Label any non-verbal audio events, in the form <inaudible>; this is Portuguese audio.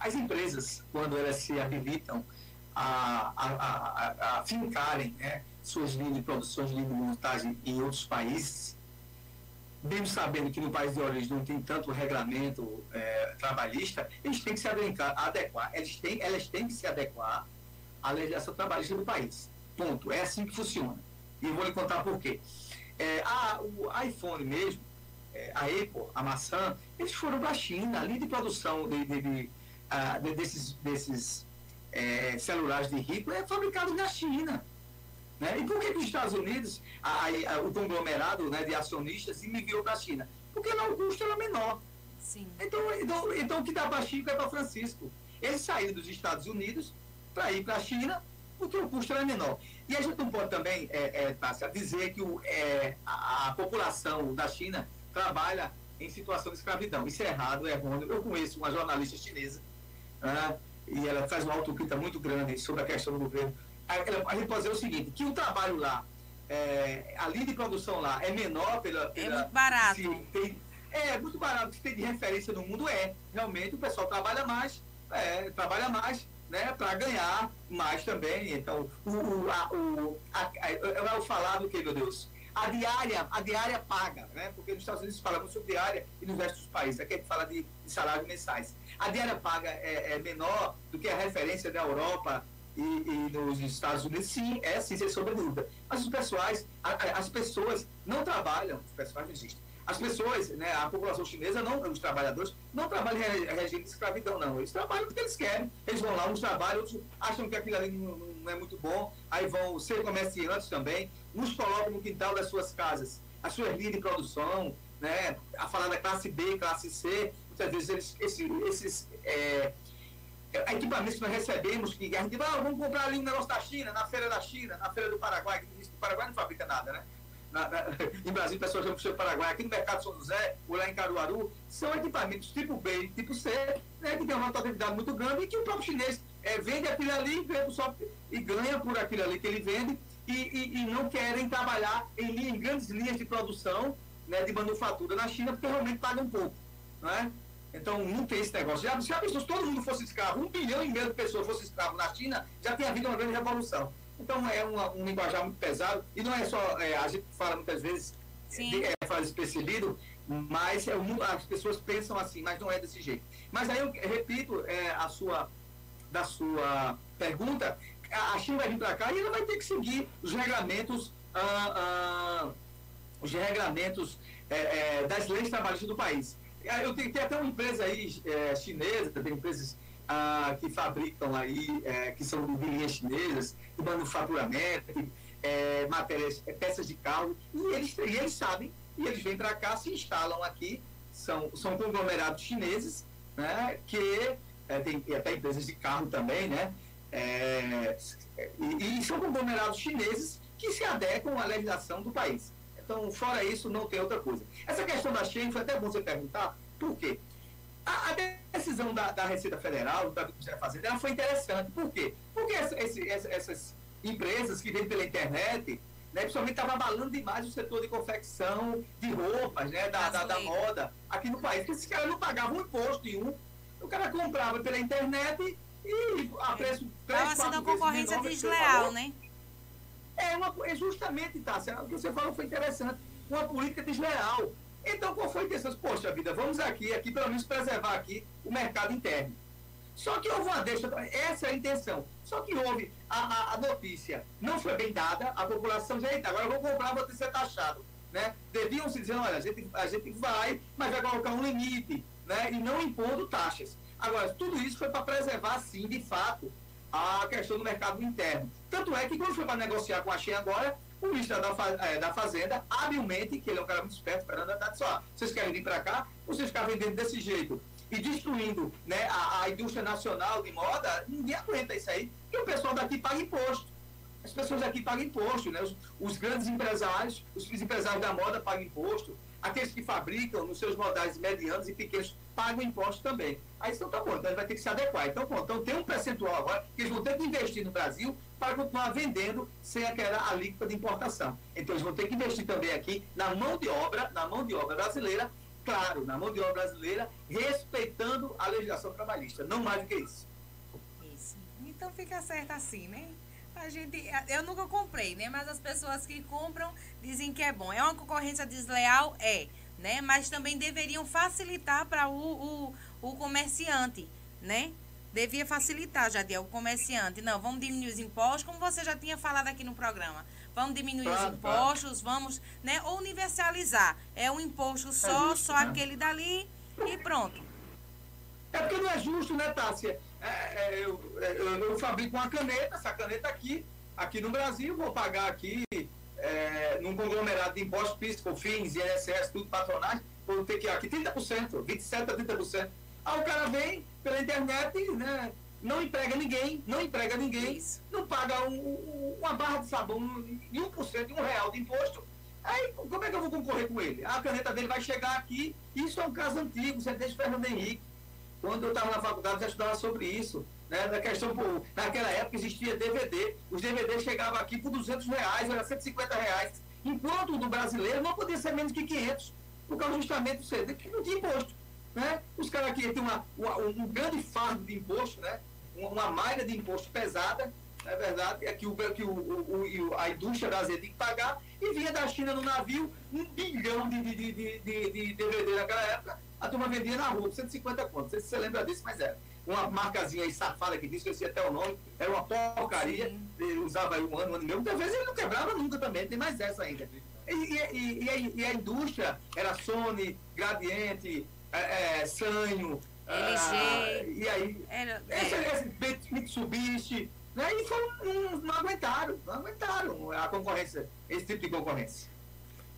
as empresas, quando elas se habilitam a, a, a, a fincarem né, suas linhas de produções, linhas de montagem em outros países, mesmo sabendo que no país de origem não tem tanto regulamento é, trabalhista, eles têm que se adequar, eles têm, elas têm que se adequar à legislação trabalhista do país. Ponto. É assim que funciona. E vou lhe contar por quê. É, a, o iPhone mesmo, é, a Apple, a maçã, eles foram para a China, a linha de produção de, de, de, de desses, desses é, celulares de rico é fabricado na China. Né? E por que, que os Estados Unidos, a, a, o conglomerado né, de acionistas, enviou para a China? Porque lá o custo era menor. Sim. Então, então, então o que dá para Chico é para Francisco. Eles saíram dos Estados Unidos para ir para a China, porque o custo era menor. E a gente não pode também, é, é, Tássia, dizer que o, é, a, a, população da China trabalha em situação de escravidão. Isso é errado, é errôneo. Eu conheço uma jornalista chinesa, né, e ela faz uma autocrítica muito grande sobre a questão do governo. A, a gente pode dizer o seguinte, que o trabalho lá, é, a linha de produção lá é menor pela... É pela é muito barato. Tem, é, muito barato. Se tem de referência no mundo, é. Realmente, o pessoal trabalha mais, é, trabalha mais, né, para ganhar mais também. Então, o, o, a, o, a, a, eu vou falar do que, meu Deus? A diária, a diária paga, né? Porque nos Estados Unidos fala muito sobre diária e no resto dos países. Aqui a gente fala de, de salários mensais. A diária paga é, é, menor do que a referência da Europa e, e, nos Estados Unidos, sim, é sim, sem sombra de dúvida. Mas os pessoais, as pessoas não trabalham, os pessoais não existem as pessoas, né, a população chinesa, não, os trabalhadores, não trabalham em regime de escravidão, não. Eles trabalham porque eles querem. Eles vão lá, uns trabalham, outros acham que aquilo ali não, não é muito bom, aí vão ser comerciantes também, uns colocam no quintal das suas casas as suas linhas de produção, né, a falar da classe B, classe C, muitas vezes eles, esses, esses é, equipamentos que nós recebemos, que a gente ah, vamos comprar ali um negócio da China, na feira da China, na feira do Paraguai, que o Paraguai não fabrica nada, né? na, na, <laughs> em Brasília, pessoas vão para o Paraguai, aqui no Mercado São José, ou lá em Caruaru, são equipamentos tipo B tipo C, né, que tem uma rotatividade muito grande e que o próprio chinês é, vende aquilo ali vende só, e ganha por aquilo ali que ele vende e, e, e não querem trabalhar em, linha, em, grandes linhas de produção né, de manufatura na China, porque realmente pagam pouco. Né? Então, não tem esse negócio. Já, já pensou, se todo mundo fosse escravo, um bilhão e meio de pessoas fossem escravo na China, já tinha havido uma grande revolução. Então é uma, um linguajar muito pesado, e não é só, é, a gente fala muitas vezes, de, é, faz percebido, mas é, as pessoas pensam assim, mas não é desse jeito. Mas aí eu repito é, a sua, da sua pergunta, a China vai vir para cá e ela vai ter que seguir os regulamentos, ah, ah, os regulamentos é, é, das leis trabalhistas do país. Eu tenho, tem até uma empresa aí é, chinesa, tem empresas ah, que fabricam aí, que são de linhas chinesas, de manufaturamento, matérias, peças de carro, e eles, e eles sabem, e eles vêm para cá, se instalam aqui, são, são conglomerados chineses, né, que tem até empresas de carro também, né, é, e, e são conglomerados chineses que se adequam à legislação do país. Então, fora isso, não tem outra coisa. Essa questão da Shen foi até bom você perguntar, por quê? A, a decisão da, da, Receita Federal, da Ministério da Fazenda, ela foi interessante. Por quê? Porque essa, esse, essas empresas que vêm pela internet, né, principalmente estava abalando demais o setor de confecção de roupas, né, da, da, da, moda aqui no país. Porque esses caras não pagavam imposto em um. O cara comprava pela internet e a preço. Estava sendo uma concorrência desleal, né? É, uma, é justamente, tá, o que você falou foi interessante. Uma política desleal. Então, qual foi a intenção? Poxa vida, vamos aqui, aqui pelo menos preservar aqui o mercado interno. Só que houve uma deixa, essa é a intenção. Só que houve a, a, a notícia, não foi bem dada, a população já, agora eu vou comprar, vou ter que ser taxado. Né? Deviam se dizer, olha, a gente, a gente vai, mas vai colocar um limite, né? e não impondo taxas. Agora, tudo isso foi para preservar, sim, de fato, a questão do mercado interno. Tanto é que quando foi para negociar com a Shein agora, o ministro da, é, da Fazenda, habilmente, que ele é um cara muito esperto, Fernando Haddad, só, vocês querem vir para cá, vocês ficar vendendo desse jeito e destruindo né, a, a, indústria nacional de moda, ninguém aguenta isso aí, porque o pessoal daqui paga imposto. As pessoas daqui pagam imposto, né? Os, os grandes empresários, os empresários da moda pagam imposto, aqueles que fabricam nos seus modais medianos e pequenos pagam imposto também. Aí então tá bom, então ele vai ter que se adequar. Então, bom, então tem um percentual agora que eles vão ter que investir no Brasil para continuar vendendo sem aquela alíquota de importação. Então eles vão ter que investir também aqui na mão de obra, na mão de obra brasileira, claro, na mão de obra brasileira, respeitando a legislação trabalhista. Não mais do que isso. Isso. Então fica certo assim, né? A gente, eu nunca comprei, né? Mas as pessoas que compram dizem que é bom. É uma concorrência desleal? É, né? Mas também deveriam facilitar para o, o, o comerciante, né? Devia facilitar, já o comerciante. Não, vamos diminuir os impostos, como você já tinha falado aqui no programa. Vamos diminuir os impostos, vamos, né? Ou universalizar. É um imposto só, é justo, só né? aquele dali e pronto. É porque não é justo, né, Tássia? É, é, eu, é, eu, eu, fabrico uma caneta, essa caneta aqui, aqui no Brasil, vou pagar aqui é, num conglomerado de impostos, PIS, COFINS, INSS, tudo patronais, vou ter que aqui 30%, 27% a 30%. Aí o cara vem pela internet, né? Não emprega ninguém, não emprega ninguém, não paga um, um, uma barra de sabão de 1%, de um real de imposto. Aí, como é que eu vou concorrer com ele? A caneta dele vai chegar aqui, isso é um caso antigo, você deixa Fernando Henrique. Quando eu estava na faculdade, já estudava sobre isso. Né? Questão, por, naquela época existia DVD. Os DVDs chegavam aqui por 200 reais, era 150 reais. Enquanto o do brasileiro não podia ser menos que 500, por causa justamente do CD, que não tinha imposto. Né? Os caras aqui têm uma, uma, um grande fardo de imposto, né? uma, uma malha de imposto pesada, é verdade? É que, o, que o, o, a indústria brasileira tem que pagar, e vinha da China no navio um bilhão de, de, de, de, de DVD naquela época, a turma vendia na rua, 150 contos. Não sei se você lembra disso, mas era. Uma marcazinha aí safada que disse, esqueci até o nome, era uma porcaria, usava aí um ano, um ano e meio. Vezes ele não quebrava nunca também, tem mais essa ainda. E, e, e, a, e a indústria era Sony, Gradiente, é, é, Sanho, LG. e aí, era, esse, esse Mitsubishi, né? E foram, não, não aguentaram, não aguentaram a concorrência, esse tipo de concorrência.